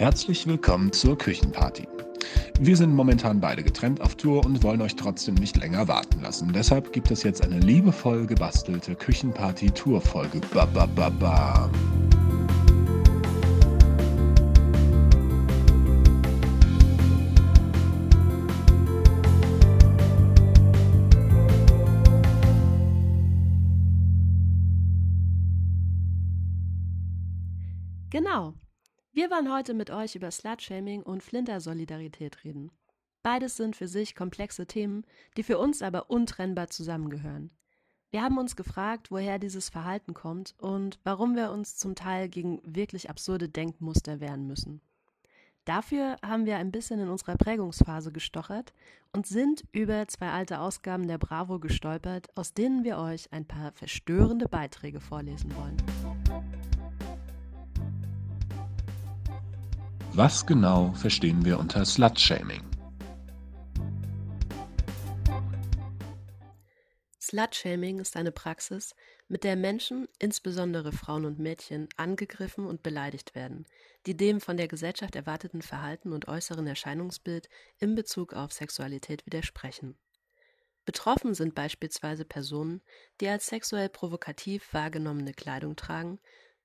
Herzlich willkommen zur Küchenparty. Wir sind momentan beide getrennt auf Tour und wollen euch trotzdem nicht länger warten lassen. Deshalb gibt es jetzt eine liebevoll gebastelte Küchenparty-Tour-Folge. Ba, ba, ba, ba. Genau. Wir wollen heute mit euch über Slutshaming und Flinter-Solidarität reden. Beides sind für sich komplexe Themen, die für uns aber untrennbar zusammengehören. Wir haben uns gefragt, woher dieses Verhalten kommt und warum wir uns zum Teil gegen wirklich absurde Denkmuster wehren müssen. Dafür haben wir ein bisschen in unserer Prägungsphase gestochert und sind über zwei alte Ausgaben der Bravo gestolpert, aus denen wir euch ein paar verstörende Beiträge vorlesen wollen. Was genau verstehen wir unter Slutshaming? Slutshaming ist eine Praxis, mit der Menschen, insbesondere Frauen und Mädchen, angegriffen und beleidigt werden, die dem von der Gesellschaft erwarteten Verhalten und äußeren Erscheinungsbild in Bezug auf Sexualität widersprechen. Betroffen sind beispielsweise Personen, die als sexuell provokativ wahrgenommene Kleidung tragen,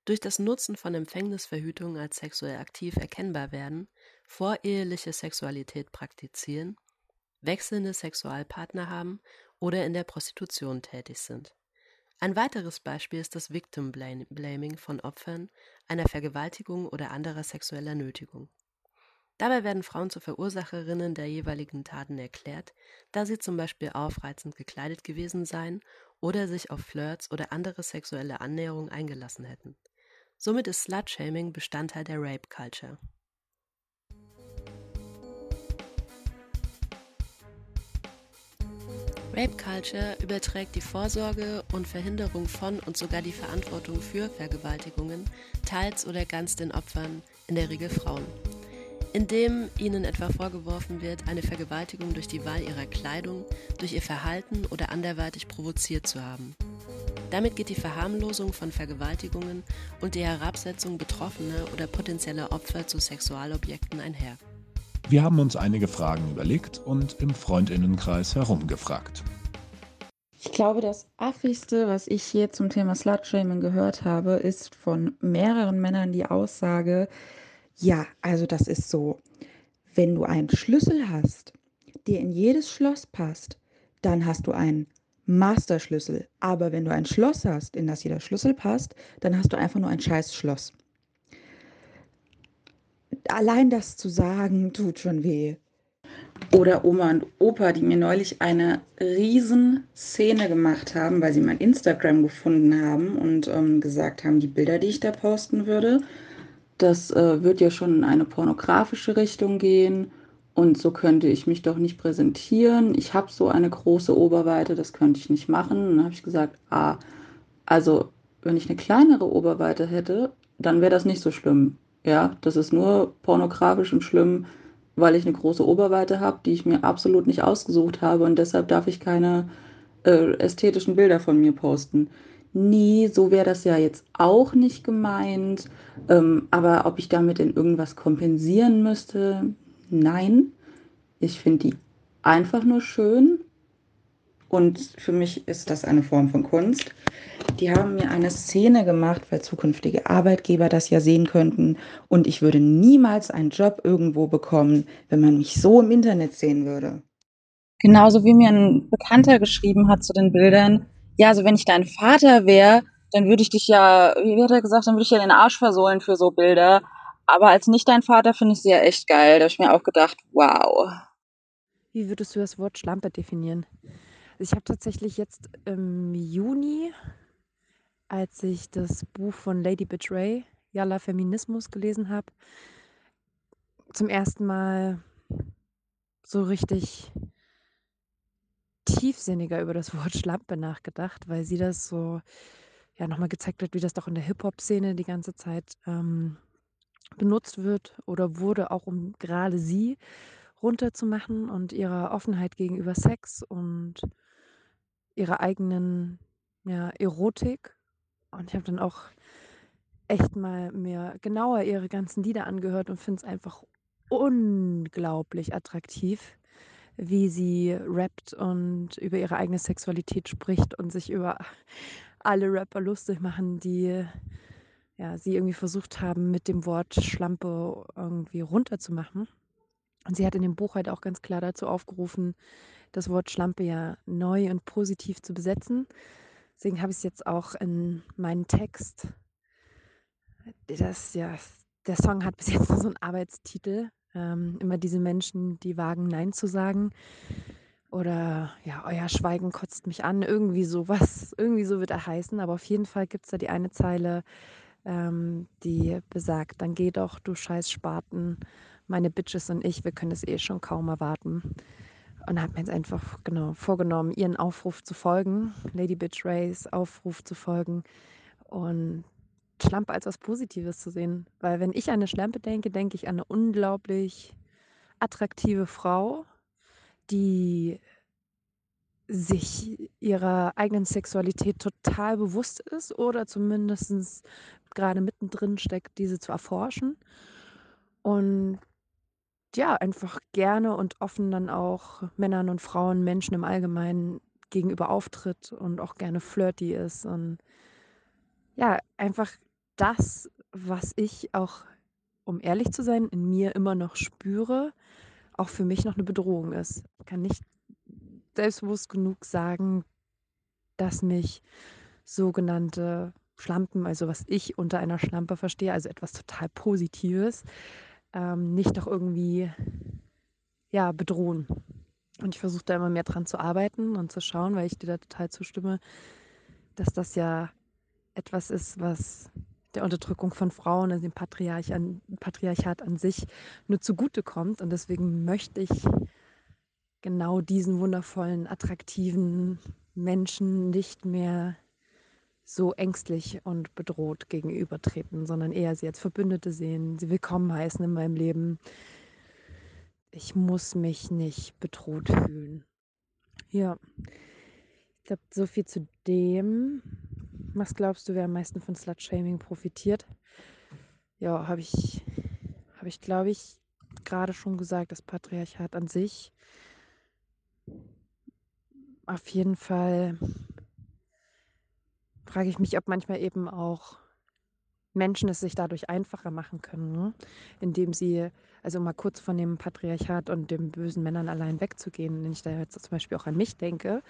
durch das Nutzen von Empfängnisverhütung als sexuell aktiv erkennbar werden, voreheliche Sexualität praktizieren, wechselnde Sexualpartner haben oder in der Prostitution tätig sind. Ein weiteres Beispiel ist das Victim Blaming von Opfern einer Vergewaltigung oder anderer sexueller Nötigung. Dabei werden Frauen zu Verursacherinnen der jeweiligen Taten erklärt, da sie zum Beispiel aufreizend gekleidet gewesen seien oder sich auf Flirts oder andere sexuelle Annäherungen eingelassen hätten. Somit ist Slutshaming Bestandteil der Rape Culture. Rape Culture überträgt die Vorsorge und Verhinderung von und sogar die Verantwortung für Vergewaltigungen teils oder ganz den Opfern, in der Regel Frauen. Indem ihnen etwa vorgeworfen wird, eine Vergewaltigung durch die Wahl ihrer Kleidung, durch ihr Verhalten oder anderweitig provoziert zu haben. Damit geht die Verharmlosung von Vergewaltigungen und die Herabsetzung betroffener oder potenzieller Opfer zu Sexualobjekten einher. Wir haben uns einige Fragen überlegt und im Freundinnenkreis herumgefragt. Ich glaube, das affigste, was ich hier zum Thema Slutshaming gehört habe, ist von mehreren Männern die Aussage, ja, also das ist so, wenn du einen Schlüssel hast, der in jedes Schloss passt, dann hast du einen Masterschlüssel. Aber wenn du ein Schloss hast, in das jeder Schlüssel passt, dann hast du einfach nur ein scheiß Schloss. Allein das zu sagen, tut schon weh. Oder Oma und Opa, die mir neulich eine riesen Szene gemacht haben, weil sie mein Instagram gefunden haben und ähm, gesagt haben, die Bilder, die ich da posten würde, das äh, wird ja schon in eine pornografische Richtung gehen und so könnte ich mich doch nicht präsentieren. Ich habe so eine große Oberweite, das könnte ich nicht machen. Und dann habe ich gesagt, ah, also wenn ich eine kleinere Oberweite hätte, dann wäre das nicht so schlimm. Ja, das ist nur pornografisch und schlimm, weil ich eine große Oberweite habe, die ich mir absolut nicht ausgesucht habe und deshalb darf ich keine äh, ästhetischen Bilder von mir posten. Nie, so wäre das ja jetzt auch nicht gemeint. Ähm, aber ob ich damit in irgendwas kompensieren müsste, Nein, ich finde die einfach nur schön und für mich ist das eine Form von Kunst. Die haben mir eine Szene gemacht, weil zukünftige Arbeitgeber das ja sehen könnten und ich würde niemals einen Job irgendwo bekommen, wenn man mich so im Internet sehen würde. Genauso wie mir ein Bekannter geschrieben hat zu den Bildern, ja, also wenn ich dein Vater wäre, dann würde ich dich ja, wie hat er gesagt, dann würde ich ja den Arsch versohlen für so Bilder. Aber als nicht dein Vater finde ich sie ja echt geil. Da habe ich mir auch gedacht, wow. Wie würdest du das Wort Schlampe definieren? Ich habe tatsächlich jetzt im Juni, als ich das Buch von Lady Betray, Yalla Feminismus, gelesen habe, zum ersten Mal so richtig tiefsinniger über das Wort Schlampe nachgedacht, weil sie das so ja nochmal gezeigt hat, wie das doch in der Hip-Hop-Szene die ganze Zeit ähm, benutzt wird oder wurde, auch um gerade sie runterzumachen und ihrer Offenheit gegenüber Sex und ihrer eigenen ja, Erotik. Und ich habe dann auch echt mal mir genauer ihre ganzen Lieder angehört und finde es einfach unglaublich attraktiv, wie sie rappt und über ihre eigene Sexualität spricht und sich über alle Rapper lustig machen, die ja, sie irgendwie versucht haben, mit dem Wort Schlampe irgendwie runterzumachen. Und sie hat in dem Buch halt auch ganz klar dazu aufgerufen, das Wort Schlampe ja neu und positiv zu besetzen. Deswegen habe ich es jetzt auch in meinen Text. Das, ja, der Song hat bis jetzt nur so einen Arbeitstitel. Ähm, immer diese Menschen, die wagen, Nein zu sagen. Oder ja, euer Schweigen kotzt mich an. Irgendwie sowas. Irgendwie so wird er heißen. Aber auf jeden Fall gibt es da die eine Zeile, ähm, die besagt, dann geh doch, du scheiß Spaten, meine Bitches und ich, wir können es eh schon kaum erwarten. Und habe mir jetzt einfach genau vorgenommen, ihren Aufruf zu folgen, Lady Bitch Rays Aufruf zu folgen und Schlampe als was Positives zu sehen. Weil wenn ich an eine Schlampe denke, denke ich an eine unglaublich attraktive Frau, die sich ihrer eigenen Sexualität total bewusst ist oder zumindest gerade mittendrin steckt, diese zu erforschen. Und ja, einfach gerne und offen dann auch Männern und Frauen, Menschen im Allgemeinen gegenüber auftritt und auch gerne flirty ist. Und ja, einfach das, was ich auch, um ehrlich zu sein, in mir immer noch spüre, auch für mich noch eine Bedrohung ist. Ich kann nicht selbstbewusst genug sagen, dass mich sogenannte Schlampen, also was ich unter einer Schlampe verstehe, also etwas total Positives, ähm, nicht doch irgendwie ja, bedrohen. Und ich versuche da immer mehr dran zu arbeiten und zu schauen, weil ich dir da total zustimme, dass das ja etwas ist, was der Unterdrückung von Frauen, also dem Patriarch an, Patriarchat an sich nur zugutekommt. Und deswegen möchte ich genau diesen wundervollen, attraktiven Menschen nicht mehr so ängstlich und bedroht gegenübertreten, sondern eher sie als Verbündete sehen, sie willkommen heißen in meinem Leben. Ich muss mich nicht bedroht fühlen. Ja, ich glaube, so viel zu dem. Was glaubst du, wer am meisten von Slut-Shaming profitiert? Ja, habe ich, habe ich, glaube ich, gerade schon gesagt, das Patriarchat an sich auf jeden Fall frage ich mich, ob manchmal eben auch Menschen es sich dadurch einfacher machen können, ne? indem sie, also mal kurz von dem Patriarchat und den bösen Männern allein wegzugehen, wenn ich da jetzt zum Beispiel auch an mich denke,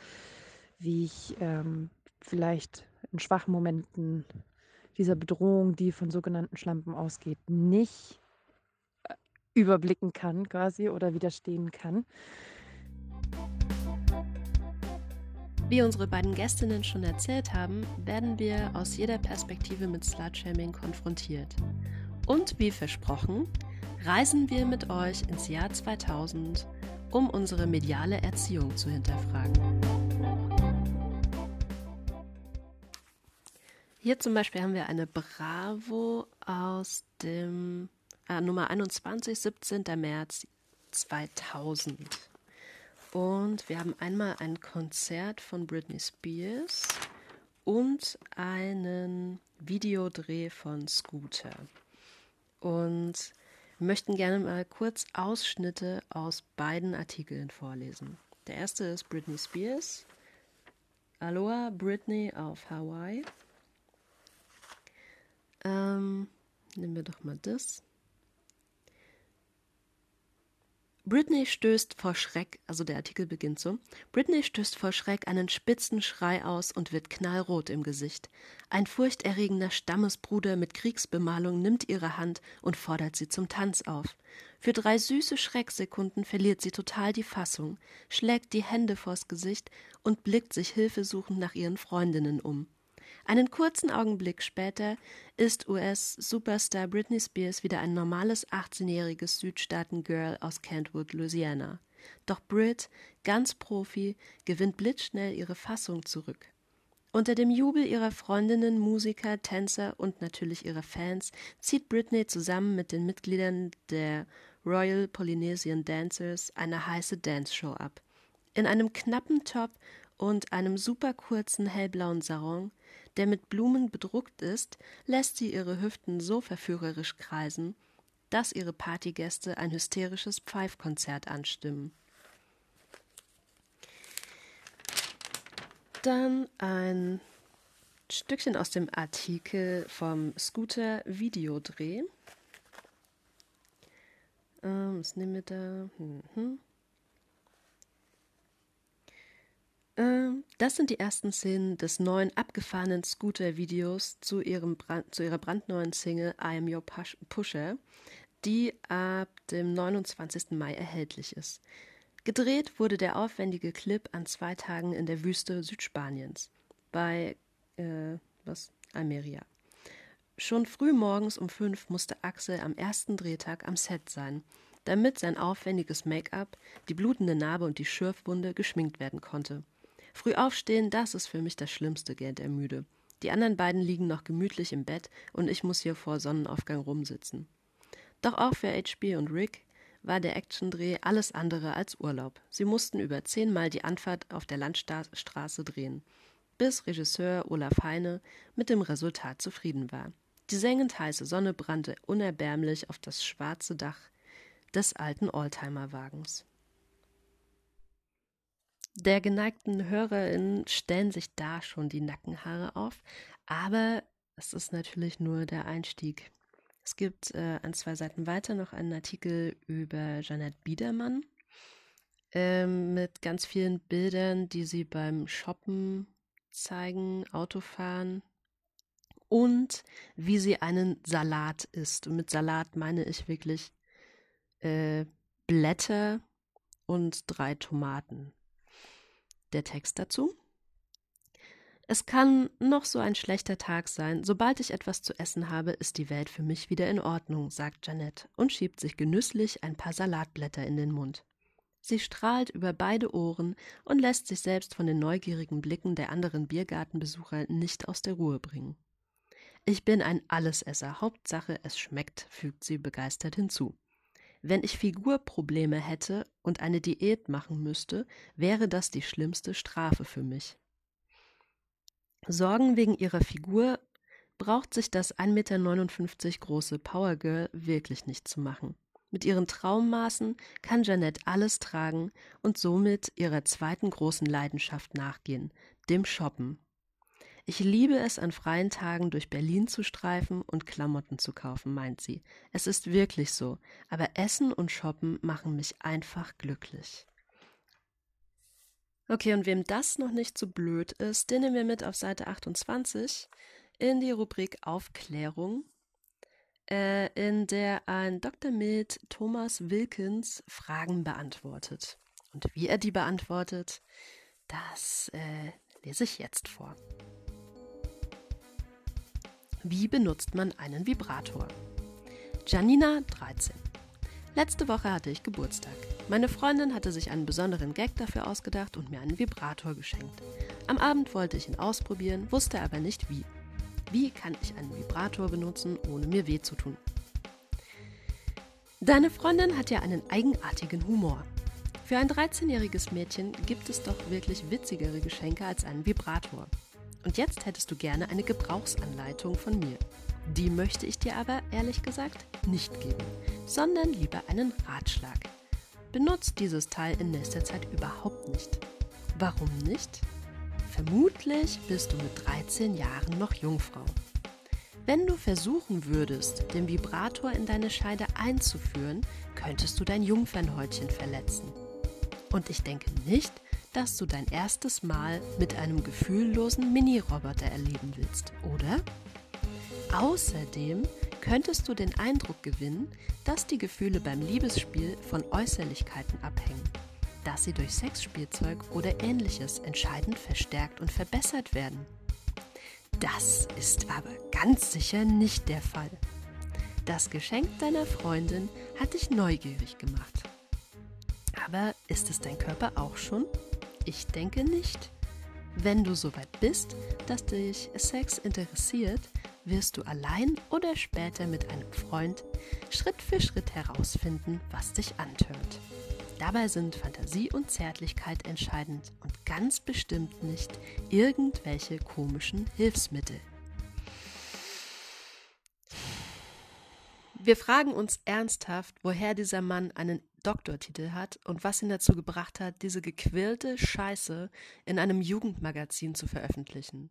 wie ich ähm, vielleicht in schwachen Momenten dieser Bedrohung, die von sogenannten Schlampen ausgeht, nicht äh, überblicken kann quasi oder widerstehen kann. Wie unsere beiden Gästinnen schon erzählt haben, werden wir aus jeder Perspektive mit Slutshaming konfrontiert. Und wie versprochen, reisen wir mit euch ins Jahr 2000, um unsere mediale Erziehung zu hinterfragen. Hier zum Beispiel haben wir eine Bravo aus dem äh, Nummer 21, 17. März 2000. Und wir haben einmal ein Konzert von Britney Spears und einen Videodreh von Scooter. Und möchten gerne mal kurz Ausschnitte aus beiden Artikeln vorlesen. Der erste ist Britney Spears. Aloha Britney auf Hawaii. Ähm, nehmen wir doch mal das. Britney stößt vor Schreck, also der Artikel beginnt so, Britney stößt vor Schreck einen spitzen Schrei aus und wird knallrot im Gesicht. Ein furchterregender Stammesbruder mit Kriegsbemalung nimmt ihre Hand und fordert sie zum Tanz auf. Für drei süße Schrecksekunden verliert sie total die Fassung, schlägt die Hände vors Gesicht und blickt sich hilfesuchend nach ihren Freundinnen um. Einen kurzen Augenblick später ist US-Superstar Britney Spears wieder ein normales 18-jähriges Südstaaten-Girl aus Kentwood, Louisiana. Doch Brit, ganz Profi, gewinnt blitzschnell ihre Fassung zurück. Unter dem Jubel ihrer Freundinnen, Musiker, Tänzer und natürlich ihrer Fans zieht Britney zusammen mit den Mitgliedern der Royal Polynesian Dancers eine heiße Dance-Show ab. In einem knappen Top und einem super kurzen hellblauen Sarong der mit Blumen bedruckt ist, lässt sie ihre Hüften so verführerisch kreisen, dass ihre Partygäste ein hysterisches Pfeifkonzert anstimmen. Dann ein Stückchen aus dem Artikel vom Scooter Videodreh. Ähm, was nehmen wir da? Mhm. Ähm, das sind die ersten Szenen des neuen abgefahrenen Scooter-Videos zu, zu ihrer brandneuen Single I Am Your Pusher, die ab dem 29. Mai erhältlich ist. Gedreht wurde der aufwendige Clip an zwei Tagen in der Wüste Südspaniens bei äh, was? Almeria. Schon früh morgens um fünf musste Axel am ersten Drehtag am Set sein, damit sein aufwendiges Make-up, die blutende Narbe und die Schürfwunde geschminkt werden konnte. Früh aufstehen, das ist für mich das Schlimmste, gähnt er müde. Die anderen beiden liegen noch gemütlich im Bett und ich muss hier vor Sonnenaufgang rumsitzen. Doch auch für HB und Rick war der Actiondreh alles andere als Urlaub. Sie mussten über zehnmal die Anfahrt auf der Landstraße drehen, bis Regisseur Olaf Heine mit dem Resultat zufrieden war. Die sengend heiße Sonne brannte unerbärmlich auf das schwarze Dach des alten Oldtimerwagens der geneigten HörerInnen stellen sich da schon die Nackenhaare auf, aber es ist natürlich nur der Einstieg. Es gibt äh, an zwei Seiten weiter noch einen Artikel über Jeanette Biedermann ähm, mit ganz vielen Bildern, die sie beim Shoppen zeigen, Autofahren und wie sie einen Salat isst. Und mit Salat meine ich wirklich äh, Blätter und drei Tomaten. Der Text dazu? Es kann noch so ein schlechter Tag sein. Sobald ich etwas zu essen habe, ist die Welt für mich wieder in Ordnung, sagt Janette und schiebt sich genüsslich ein paar Salatblätter in den Mund. Sie strahlt über beide Ohren und lässt sich selbst von den neugierigen Blicken der anderen Biergartenbesucher nicht aus der Ruhe bringen. Ich bin ein Allesesser, Hauptsache es schmeckt, fügt sie begeistert hinzu. Wenn ich Figurprobleme hätte und eine Diät machen müsste, wäre das die schlimmste Strafe für mich. Sorgen wegen ihrer Figur braucht sich das 1,59 Meter große Powergirl wirklich nicht zu machen. Mit ihren Traummaßen kann Jeanette alles tragen und somit ihrer zweiten großen Leidenschaft nachgehen, dem Shoppen. Ich liebe es, an freien Tagen durch Berlin zu streifen und Klamotten zu kaufen, meint sie. Es ist wirklich so, aber Essen und Shoppen machen mich einfach glücklich. Okay, und wem das noch nicht so blöd ist, den nehmen wir mit auf Seite 28 in die Rubrik Aufklärung, äh, in der ein Dr. Med Thomas Wilkins Fragen beantwortet. Und wie er die beantwortet, das äh, lese ich jetzt vor. Wie benutzt man einen Vibrator? Janina, 13. Letzte Woche hatte ich Geburtstag. Meine Freundin hatte sich einen besonderen Gag dafür ausgedacht und mir einen Vibrator geschenkt. Am Abend wollte ich ihn ausprobieren, wusste aber nicht wie. Wie kann ich einen Vibrator benutzen, ohne mir weh zu tun? Deine Freundin hat ja einen eigenartigen Humor. Für ein 13-jähriges Mädchen gibt es doch wirklich witzigere Geschenke als einen Vibrator. Und jetzt hättest du gerne eine Gebrauchsanleitung von mir. Die möchte ich dir aber, ehrlich gesagt, nicht geben, sondern lieber einen Ratschlag. Benutzt dieses Teil in nächster Zeit überhaupt nicht. Warum nicht? Vermutlich bist du mit 13 Jahren noch Jungfrau. Wenn du versuchen würdest, den Vibrator in deine Scheide einzuführen, könntest du dein Jungfernhäutchen verletzen. Und ich denke nicht, dass du dein erstes Mal mit einem gefühllosen Mini-Roboter erleben willst, oder? Außerdem könntest du den Eindruck gewinnen, dass die Gefühle beim Liebesspiel von Äußerlichkeiten abhängen, dass sie durch Sexspielzeug oder ähnliches entscheidend verstärkt und verbessert werden. Das ist aber ganz sicher nicht der Fall. Das Geschenk deiner Freundin hat dich neugierig gemacht. Aber ist es dein Körper auch schon? Ich denke nicht. Wenn du soweit bist, dass dich Sex interessiert, wirst du allein oder später mit einem Freund Schritt für Schritt herausfinden, was dich antört. Dabei sind Fantasie und Zärtlichkeit entscheidend und ganz bestimmt nicht irgendwelche komischen Hilfsmittel. Wir fragen uns ernsthaft, woher dieser Mann einen Doktortitel hat und was ihn dazu gebracht hat, diese gequirlte Scheiße in einem Jugendmagazin zu veröffentlichen.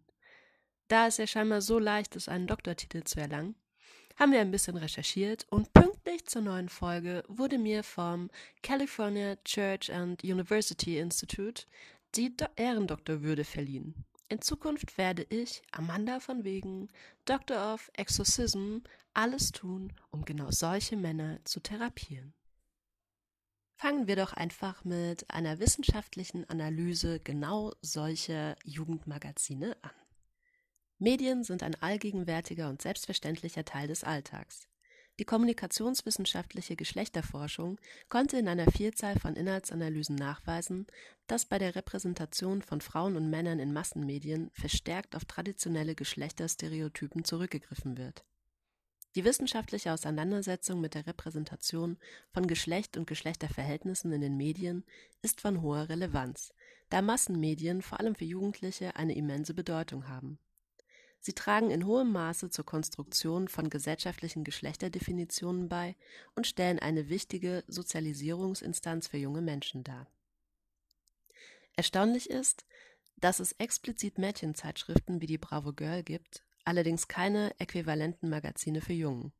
Da es ja scheinbar so leicht ist, einen Doktortitel zu erlangen, haben wir ein bisschen recherchiert und pünktlich zur neuen Folge wurde mir vom California Church and University Institute die Do Ehrendoktorwürde verliehen. In Zukunft werde ich, Amanda von Wegen, Doctor of Exorcism, alles tun, um genau solche Männer zu therapieren. Fangen wir doch einfach mit einer wissenschaftlichen Analyse genau solcher Jugendmagazine an. Medien sind ein allgegenwärtiger und selbstverständlicher Teil des Alltags. Die kommunikationswissenschaftliche Geschlechterforschung konnte in einer Vielzahl von Inhaltsanalysen nachweisen, dass bei der Repräsentation von Frauen und Männern in Massenmedien verstärkt auf traditionelle Geschlechterstereotypen zurückgegriffen wird. Die wissenschaftliche Auseinandersetzung mit der Repräsentation von Geschlecht und Geschlechterverhältnissen in den Medien ist von hoher Relevanz, da Massenmedien vor allem für Jugendliche eine immense Bedeutung haben. Sie tragen in hohem Maße zur Konstruktion von gesellschaftlichen Geschlechterdefinitionen bei und stellen eine wichtige Sozialisierungsinstanz für junge Menschen dar. Erstaunlich ist, dass es explizit Mädchenzeitschriften wie die Bravo Girl gibt, allerdings keine äquivalenten Magazine für Jungen.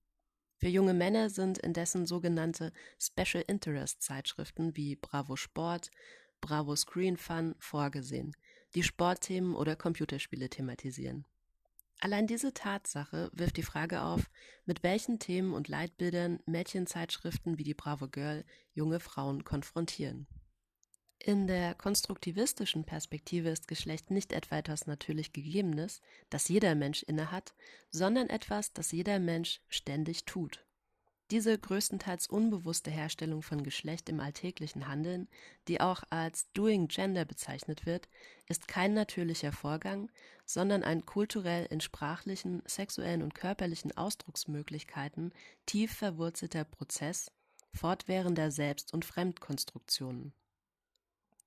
Für junge Männer sind indessen sogenannte Special Interest Zeitschriften wie Bravo Sport, Bravo Screen Fun vorgesehen, die Sportthemen oder Computerspiele thematisieren. Allein diese Tatsache wirft die Frage auf, mit welchen Themen und Leitbildern Mädchenzeitschriften wie die Bravo Girl junge Frauen konfrontieren. In der konstruktivistischen Perspektive ist Geschlecht nicht etwa etwas natürlich Gegebenes, das jeder Mensch innehat, sondern etwas, das jeder Mensch ständig tut. Diese größtenteils unbewusste Herstellung von Geschlecht im alltäglichen Handeln, die auch als Doing Gender bezeichnet wird, ist kein natürlicher Vorgang, sondern ein kulturell in sprachlichen, sexuellen und körperlichen Ausdrucksmöglichkeiten tief verwurzelter Prozess fortwährender Selbst- und Fremdkonstruktionen.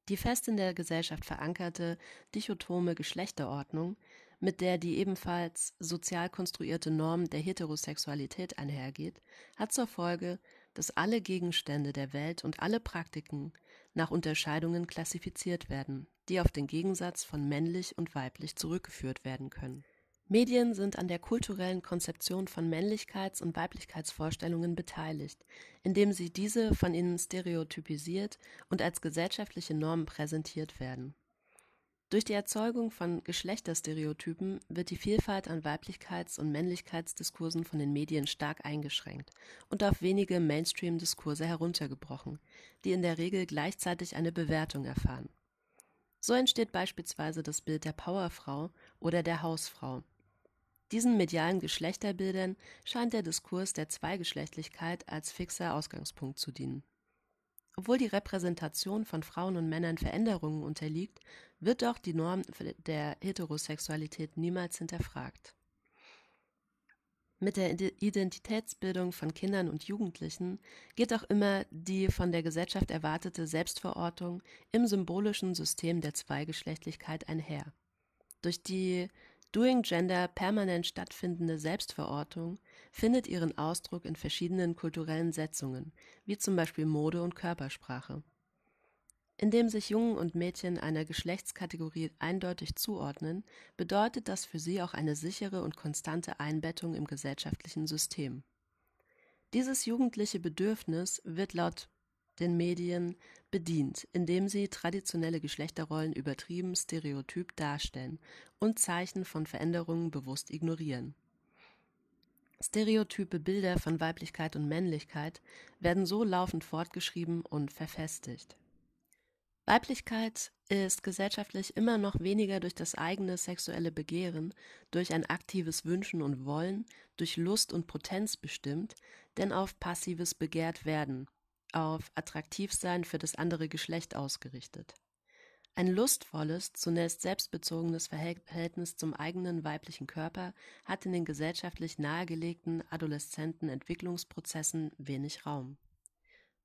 Die fest in der Gesellschaft verankerte dichotome Geschlechterordnung, mit der die ebenfalls sozial konstruierte Norm der Heterosexualität einhergeht, hat zur Folge, dass alle Gegenstände der Welt und alle Praktiken nach Unterscheidungen klassifiziert werden, die auf den Gegensatz von männlich und weiblich zurückgeführt werden können Medien sind an der kulturellen Konzeption von Männlichkeits- und Weiblichkeitsvorstellungen beteiligt, indem sie diese von ihnen stereotypisiert und als gesellschaftliche Normen präsentiert werden. Durch die Erzeugung von Geschlechterstereotypen wird die Vielfalt an Weiblichkeits- und Männlichkeitsdiskursen von den Medien stark eingeschränkt und auf wenige Mainstream-Diskurse heruntergebrochen, die in der Regel gleichzeitig eine Bewertung erfahren. So entsteht beispielsweise das Bild der Powerfrau oder der Hausfrau, diesen medialen Geschlechterbildern scheint der Diskurs der Zweigeschlechtlichkeit als fixer Ausgangspunkt zu dienen. Obwohl die Repräsentation von Frauen und Männern Veränderungen unterliegt, wird doch die Norm der Heterosexualität niemals hinterfragt. Mit der Identitätsbildung von Kindern und Jugendlichen geht auch immer die von der Gesellschaft erwartete Selbstverortung im symbolischen System der Zweigeschlechtlichkeit einher. Durch die Doing Gender permanent stattfindende Selbstverortung findet ihren Ausdruck in verschiedenen kulturellen Setzungen, wie zum Beispiel Mode und Körpersprache. Indem sich Jungen und Mädchen einer Geschlechtskategorie eindeutig zuordnen, bedeutet das für sie auch eine sichere und konstante Einbettung im gesellschaftlichen System. Dieses jugendliche Bedürfnis wird laut den Medien bedient, indem sie traditionelle Geschlechterrollen übertrieben stereotyp darstellen und Zeichen von Veränderungen bewusst ignorieren. Stereotype Bilder von Weiblichkeit und Männlichkeit werden so laufend fortgeschrieben und verfestigt. Weiblichkeit ist gesellschaftlich immer noch weniger durch das eigene sexuelle Begehren, durch ein aktives Wünschen und Wollen, durch Lust und Potenz bestimmt, denn auf passives Begehrtwerden, auf Attraktivsein für das andere Geschlecht ausgerichtet. Ein lustvolles, zunächst selbstbezogenes Verhältnis zum eigenen weiblichen Körper hat in den gesellschaftlich nahegelegten adoleszenten Entwicklungsprozessen wenig Raum.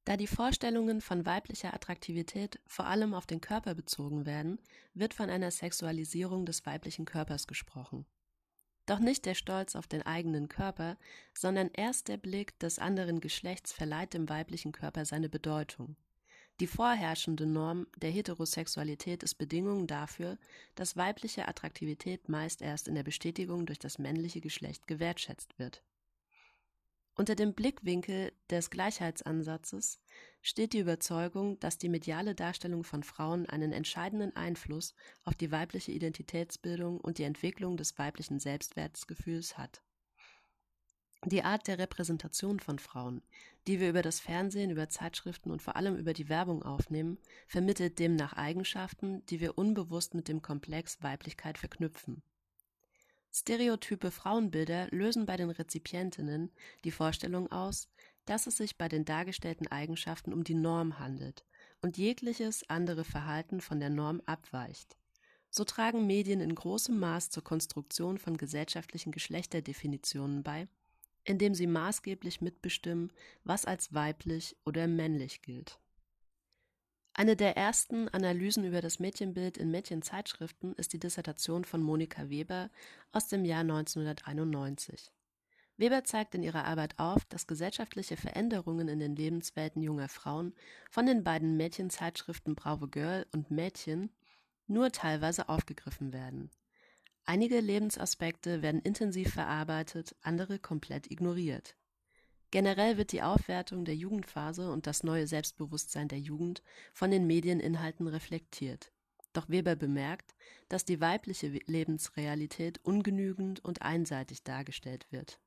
Da die Vorstellungen von weiblicher Attraktivität vor allem auf den Körper bezogen werden, wird von einer Sexualisierung des weiblichen Körpers gesprochen. Doch nicht der Stolz auf den eigenen Körper, sondern erst der Blick des anderen Geschlechts verleiht dem weiblichen Körper seine Bedeutung. Die vorherrschende Norm der Heterosexualität ist Bedingung dafür, dass weibliche Attraktivität meist erst in der Bestätigung durch das männliche Geschlecht gewertschätzt wird. Unter dem Blickwinkel des Gleichheitsansatzes steht die Überzeugung, dass die mediale Darstellung von Frauen einen entscheidenden Einfluss auf die weibliche Identitätsbildung und die Entwicklung des weiblichen Selbstwertgefühls hat. Die Art der Repräsentation von Frauen, die wir über das Fernsehen, über Zeitschriften und vor allem über die Werbung aufnehmen, vermittelt demnach Eigenschaften, die wir unbewusst mit dem Komplex Weiblichkeit verknüpfen. Stereotype Frauenbilder lösen bei den Rezipientinnen die Vorstellung aus, dass es sich bei den dargestellten Eigenschaften um die Norm handelt und jegliches andere Verhalten von der Norm abweicht. So tragen Medien in großem Maß zur Konstruktion von gesellschaftlichen Geschlechterdefinitionen bei, indem sie maßgeblich mitbestimmen, was als weiblich oder männlich gilt eine der ersten Analysen über das Mädchenbild in Mädchenzeitschriften ist die Dissertation von Monika Weber aus dem Jahr 1991. Weber zeigt in ihrer Arbeit auf, dass gesellschaftliche Veränderungen in den Lebenswelten junger Frauen von den beiden Mädchenzeitschriften Bravo Girl und Mädchen nur teilweise aufgegriffen werden. Einige Lebensaspekte werden intensiv verarbeitet, andere komplett ignoriert. Generell wird die Aufwertung der Jugendphase und das neue Selbstbewusstsein der Jugend von den Medieninhalten reflektiert. Doch Weber bemerkt, dass die weibliche Lebensrealität ungenügend und einseitig dargestellt wird.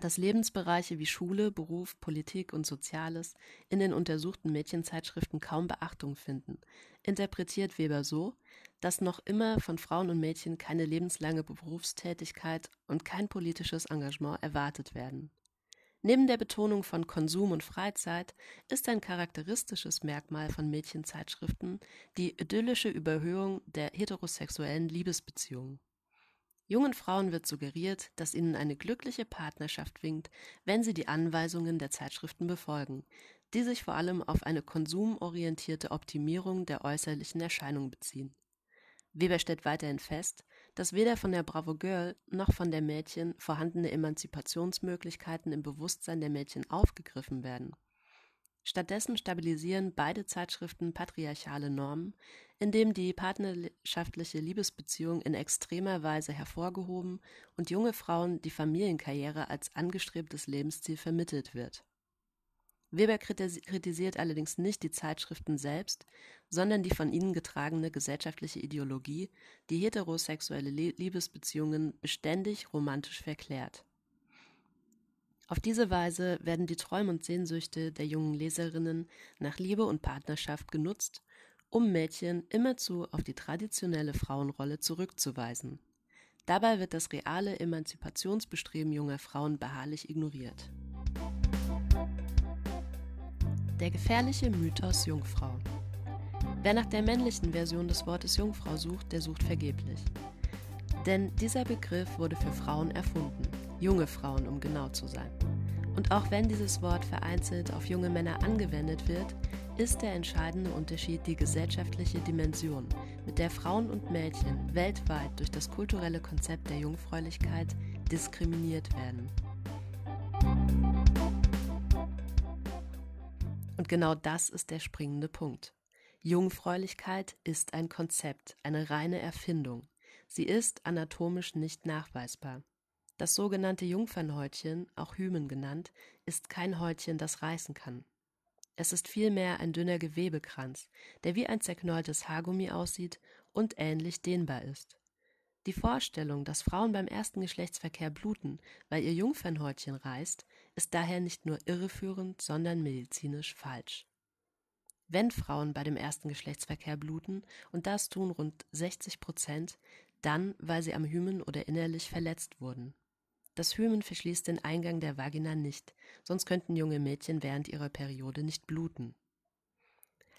Dass Lebensbereiche wie Schule, Beruf, Politik und Soziales in den untersuchten Mädchenzeitschriften kaum Beachtung finden, interpretiert Weber so, dass noch immer von Frauen und Mädchen keine lebenslange Berufstätigkeit und kein politisches Engagement erwartet werden. Neben der Betonung von Konsum und Freizeit ist ein charakteristisches Merkmal von Mädchenzeitschriften die idyllische Überhöhung der heterosexuellen Liebesbeziehungen. Jungen Frauen wird suggeriert, dass ihnen eine glückliche Partnerschaft winkt, wenn sie die Anweisungen der Zeitschriften befolgen, die sich vor allem auf eine konsumorientierte Optimierung der äußerlichen Erscheinung beziehen. Weber stellt weiterhin fest, dass weder von der Bravo Girl noch von der Mädchen vorhandene Emanzipationsmöglichkeiten im Bewusstsein der Mädchen aufgegriffen werden. Stattdessen stabilisieren beide Zeitschriften patriarchale Normen, indem die partnerschaftliche Liebesbeziehung in extremer Weise hervorgehoben und junge Frauen die Familienkarriere als angestrebtes Lebensziel vermittelt wird Weber kritisiert allerdings nicht die Zeitschriften selbst, sondern die von ihnen getragene gesellschaftliche Ideologie, die heterosexuelle Liebesbeziehungen beständig romantisch verklärt. Auf diese Weise werden die Träume und Sehnsüchte der jungen Leserinnen nach Liebe und Partnerschaft genutzt, um Mädchen immerzu auf die traditionelle Frauenrolle zurückzuweisen. Dabei wird das reale Emanzipationsbestreben junger Frauen beharrlich ignoriert. Der gefährliche Mythos Jungfrau. Wer nach der männlichen Version des Wortes Jungfrau sucht, der sucht vergeblich. Denn dieser Begriff wurde für Frauen erfunden, junge Frauen, um genau zu sein. Und auch wenn dieses Wort vereinzelt auf junge Männer angewendet wird, ist der entscheidende Unterschied die gesellschaftliche Dimension, mit der Frauen und Mädchen weltweit durch das kulturelle Konzept der Jungfräulichkeit diskriminiert werden. Genau das ist der springende Punkt. Jungfräulichkeit ist ein Konzept, eine reine Erfindung. Sie ist anatomisch nicht nachweisbar. Das sogenannte Jungfernhäutchen, auch Hymen genannt, ist kein Häutchen, das reißen kann. Es ist vielmehr ein dünner Gewebekranz, der wie ein zerknolltes Haargummi aussieht und ähnlich dehnbar ist. Die Vorstellung, dass Frauen beim ersten Geschlechtsverkehr bluten, weil ihr Jungfernhäutchen reißt, ist daher nicht nur irreführend, sondern medizinisch falsch. Wenn Frauen bei dem ersten Geschlechtsverkehr bluten, und das tun rund 60 Prozent, dann, weil sie am Hymen oder innerlich verletzt wurden. Das Hymen verschließt den Eingang der Vagina nicht, sonst könnten junge Mädchen während ihrer Periode nicht bluten.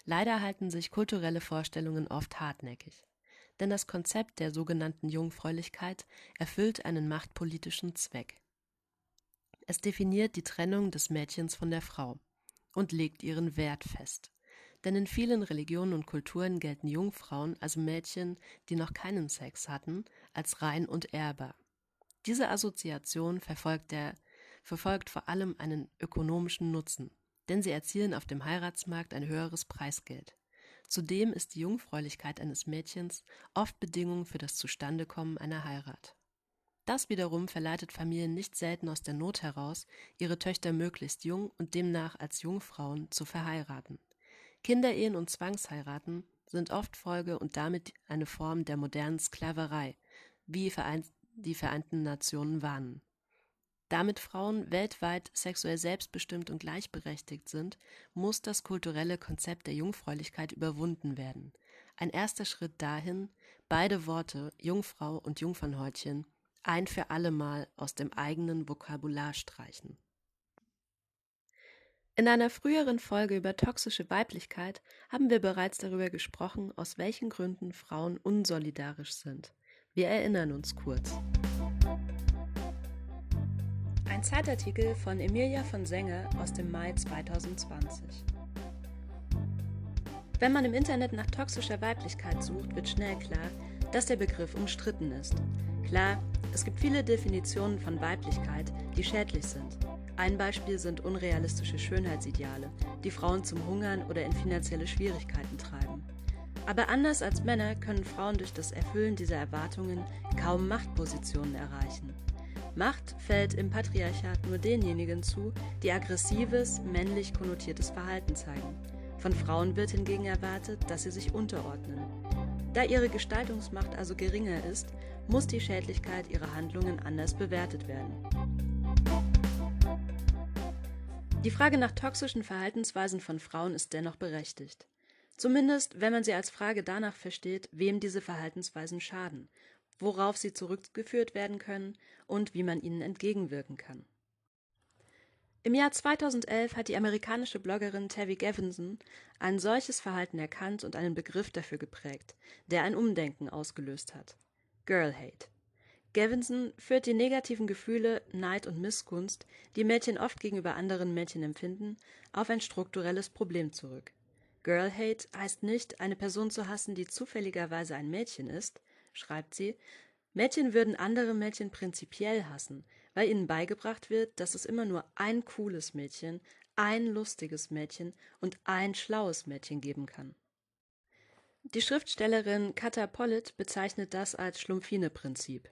Leider halten sich kulturelle Vorstellungen oft hartnäckig denn das Konzept der sogenannten Jungfräulichkeit erfüllt einen machtpolitischen Zweck. Es definiert die Trennung des Mädchens von der Frau. und legt ihren Wert fest. Denn in vielen Religionen und Kulturen gelten Jungfrauen, also Mädchen, die noch keinen Sex hatten, als rein und ehrbar. Diese Assoziation verfolgt, der, verfolgt vor allem einen ökonomischen Nutzen, denn sie erzielen auf dem Heiratsmarkt ein höheres Preisgeld. Zudem ist die Jungfräulichkeit eines Mädchens oft Bedingung für das Zustandekommen einer Heirat. Das wiederum verleitet Familien nicht selten aus der Not heraus, ihre Töchter möglichst jung und demnach als Jungfrauen zu verheiraten. Kinderehen und Zwangsheiraten sind oft Folge und damit eine Form der modernen Sklaverei, wie die Vereinten Nationen warnen. Damit Frauen weltweit sexuell selbstbestimmt und gleichberechtigt sind, muss das kulturelle Konzept der Jungfräulichkeit überwunden werden. Ein erster Schritt dahin, beide Worte Jungfrau und Jungfernhäutchen ein für allemal aus dem eigenen Vokabular streichen. In einer früheren Folge über toxische Weiblichkeit haben wir bereits darüber gesprochen, aus welchen Gründen Frauen unsolidarisch sind. Wir erinnern uns kurz. Ein Zeitartikel von Emilia von Senge aus dem Mai 2020. Wenn man im Internet nach toxischer Weiblichkeit sucht, wird schnell klar, dass der Begriff umstritten ist. Klar, es gibt viele Definitionen von Weiblichkeit, die schädlich sind. Ein Beispiel sind unrealistische Schönheitsideale, die Frauen zum Hungern oder in finanzielle Schwierigkeiten treiben. Aber anders als Männer können Frauen durch das Erfüllen dieser Erwartungen kaum Machtpositionen erreichen. Macht fällt im Patriarchat nur denjenigen zu, die aggressives, männlich konnotiertes Verhalten zeigen. Von Frauen wird hingegen erwartet, dass sie sich unterordnen. Da ihre Gestaltungsmacht also geringer ist, muss die Schädlichkeit ihrer Handlungen anders bewertet werden. Die Frage nach toxischen Verhaltensweisen von Frauen ist dennoch berechtigt. Zumindest, wenn man sie als Frage danach versteht, wem diese Verhaltensweisen schaden, worauf sie zurückgeführt werden können und wie man ihnen entgegenwirken kann. Im Jahr 2011 hat die amerikanische Bloggerin Tavi Gevinson ein solches Verhalten erkannt und einen Begriff dafür geprägt, der ein Umdenken ausgelöst hat. Girl Hate. Gevinson führt die negativen Gefühle, Neid und Missgunst, die Mädchen oft gegenüber anderen Mädchen empfinden, auf ein strukturelles Problem zurück. Girl Hate heißt nicht, eine Person zu hassen, die zufälligerweise ein Mädchen ist, schreibt sie. Mädchen würden andere Mädchen prinzipiell hassen, weil ihnen beigebracht wird, dass es immer nur ein cooles Mädchen, ein lustiges Mädchen und ein schlaues Mädchen geben kann. Die Schriftstellerin Kata Pollitt bezeichnet das als Schlumpfine-Prinzip.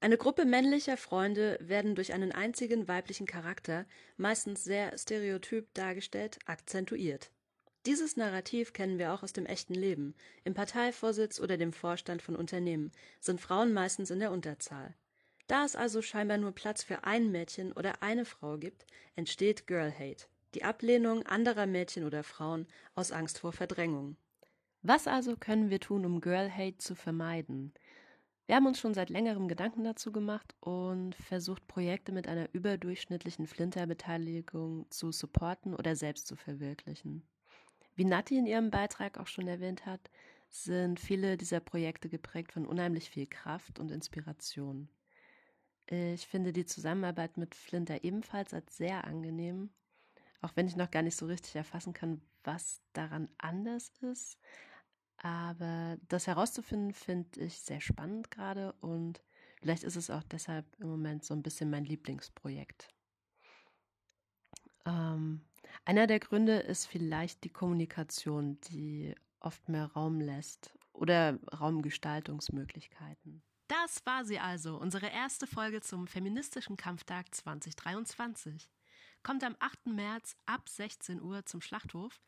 Eine Gruppe männlicher Freunde werden durch einen einzigen weiblichen Charakter, meistens sehr stereotyp dargestellt, akzentuiert. Dieses Narrativ kennen wir auch aus dem echten Leben. Im Parteivorsitz oder dem Vorstand von Unternehmen sind Frauen meistens in der Unterzahl. Da es also scheinbar nur Platz für ein Mädchen oder eine Frau gibt, entsteht Girl Hate, die Ablehnung anderer Mädchen oder Frauen aus Angst vor Verdrängung. Was also können wir tun, um Girl Hate zu vermeiden? Wir haben uns schon seit längerem Gedanken dazu gemacht und versucht, Projekte mit einer überdurchschnittlichen Flinter-Beteiligung zu supporten oder selbst zu verwirklichen. Wie Nati in ihrem Beitrag auch schon erwähnt hat, sind viele dieser Projekte geprägt von unheimlich viel Kraft und Inspiration. Ich finde die Zusammenarbeit mit Flinter ebenfalls als sehr angenehm, auch wenn ich noch gar nicht so richtig erfassen kann, was daran anders ist. Aber das herauszufinden, finde ich sehr spannend gerade und vielleicht ist es auch deshalb im Moment so ein bisschen mein Lieblingsprojekt. Ähm, einer der Gründe ist vielleicht die Kommunikation, die oft mehr Raum lässt oder Raumgestaltungsmöglichkeiten. Das war sie also, unsere erste Folge zum Feministischen Kampftag 2023. Kommt am 8. März ab 16 Uhr zum Schlachthof.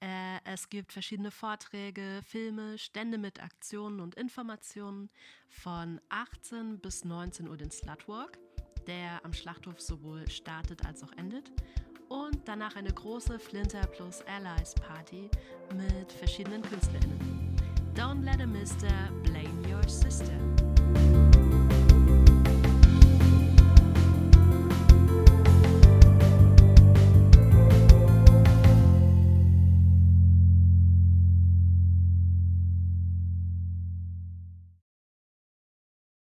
Äh, es gibt verschiedene Vorträge, Filme, Stände mit Aktionen und Informationen von 18 bis 19 Uhr den Slutwalk, der am Schlachthof sowohl startet als auch endet. Und danach eine große Flinter plus Allies Party mit verschiedenen KünstlerInnen. Don't let a mister blame your sister.